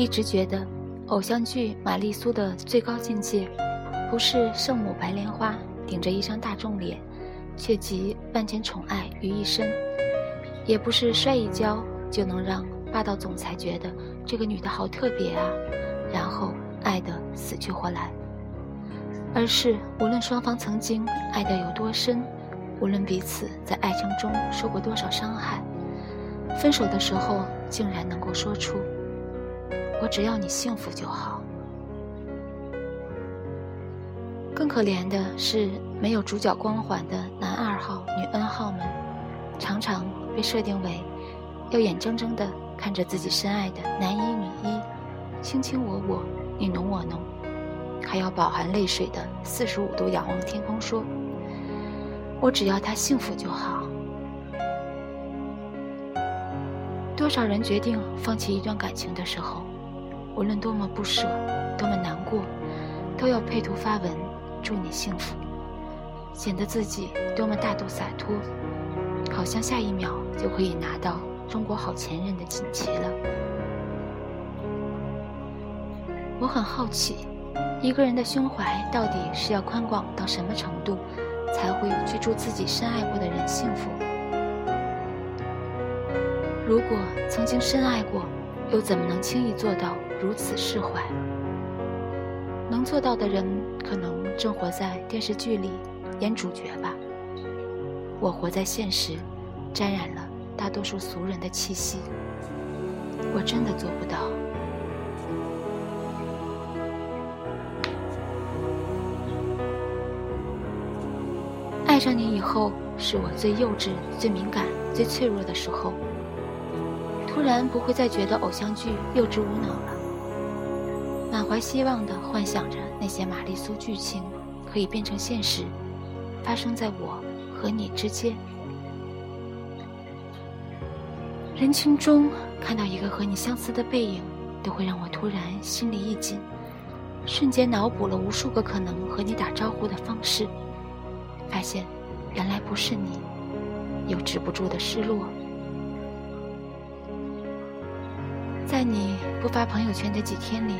一直觉得，偶像剧玛丽苏的最高境界，不是圣母白莲花顶着一张大众脸，却集万千宠爱于一身，也不是摔一跤就能让霸道总裁觉得这个女的好特别啊，然后爱得死去活来，而是无论双方曾经爱得有多深，无论彼此在爱情中受过多少伤害。分手的时候，竟然能够说出“我只要你幸福就好”。更可怜的是，没有主角光环的男二号、女 N 号们，常常被设定为要眼睁睁地看着自己深爱的男一、女一卿卿我我、你侬我侬，还要饱含泪水的四十五度仰望天空说：“我只要他幸福就好。”多少人决定放弃一段感情的时候，无论多么不舍、多么难过，都要配图发文祝你幸福，显得自己多么大度洒脱，好像下一秒就可以拿到中国好前任的锦旗了。我很好奇，一个人的胸怀到底是要宽广到什么程度，才会去祝自己深爱过的人幸福？如果曾经深爱过，又怎么能轻易做到如此释怀？能做到的人，可能正活在电视剧里演主角吧。我活在现实，沾染了大多数俗人的气息。我真的做不到。爱上你以后，是我最幼稚、最敏感、最脆弱的时候。突然不会再觉得偶像剧幼稚无脑了，满怀希望地幻想着那些玛丽苏剧情可以变成现实，发生在我和你之间。人群中看到一个和你相似的背影，都会让我突然心里一紧，瞬间脑补了无数个可能和你打招呼的方式，发现原来不是你，又止不住的失落。在你不发朋友圈的几天里，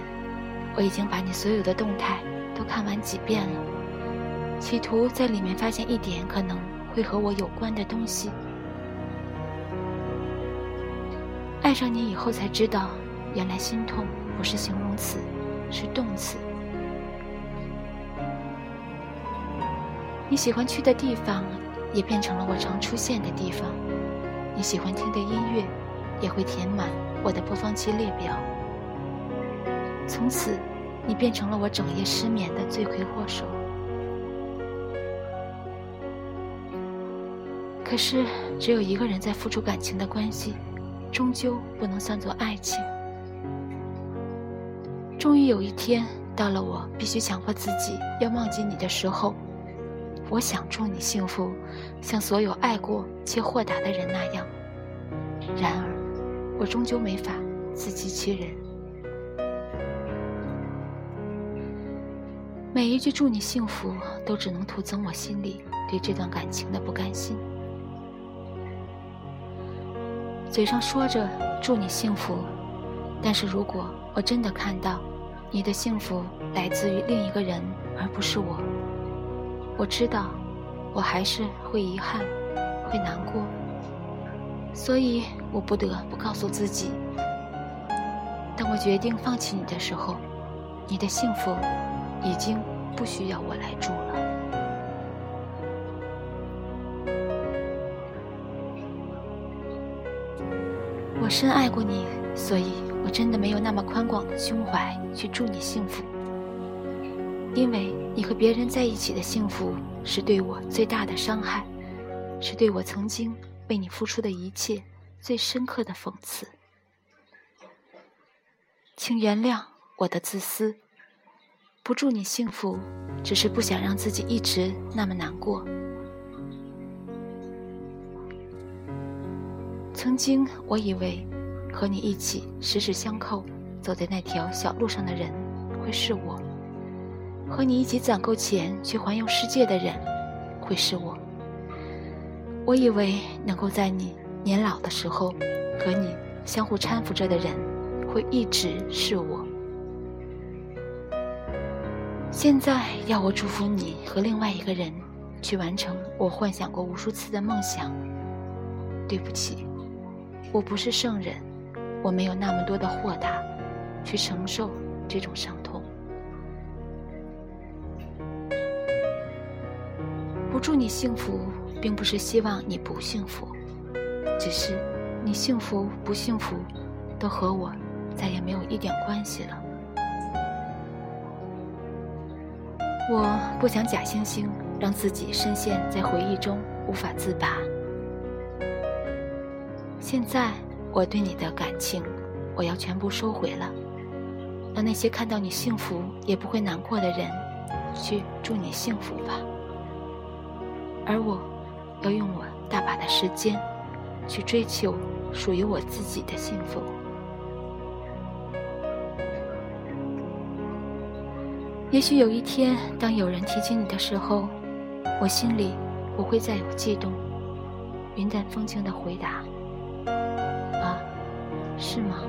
我已经把你所有的动态都看完几遍了，企图在里面发现一点可能会和我有关的东西。爱上你以后才知道，原来心痛不是形容词，是动词。你喜欢去的地方，也变成了我常出现的地方；你喜欢听的音乐，也会填满。我的播放器列表，从此，你变成了我整夜失眠的罪魁祸首。可是，只有一个人在付出感情的关系，终究不能算作爱情。终于有一天，到了我必须强迫自己要忘记你的时候，我想祝你幸福，像所有爱过且豁达的人那样。然而。我终究没法自欺欺人。每一句祝你幸福，都只能徒增我心里对这段感情的不甘心。嘴上说着祝你幸福，但是如果我真的看到你的幸福来自于另一个人而不是我，我知道我还是会遗憾，会难过。所以我不得不告诉自己：当我决定放弃你的时候，你的幸福已经不需要我来祝了。我深爱过你，所以我真的没有那么宽广的胸怀去祝你幸福。因为你和别人在一起的幸福，是对我最大的伤害，是对我曾经。为你付出的一切，最深刻的讽刺，请原谅我的自私。不祝你幸福，只是不想让自己一直那么难过。曾经我以为，和你一起十指相扣走在那条小路上的人，会是我；和你一起攒够钱去环游世界的人，会是我。我以为能够在你年老的时候和你相互搀扶着的人会一直是我。现在要我祝福你和另外一个人去完成我幻想过无数次的梦想，对不起，我不是圣人，我没有那么多的豁达去承受这种伤痛。不祝你幸福，并不是希望你不幸福，只是你幸福不幸福，都和我再也没有一点关系了。我不想假惺惺让自己深陷在回忆中无法自拔。现在我对你的感情，我要全部收回了，让那些看到你幸福也不会难过的人，去祝你幸福吧。而我，要用我大把的时间，去追求属于我自己的幸福。也许有一天，当有人提起你的时候，我心里不会再有悸动，云淡风轻的回答：“啊，是吗？”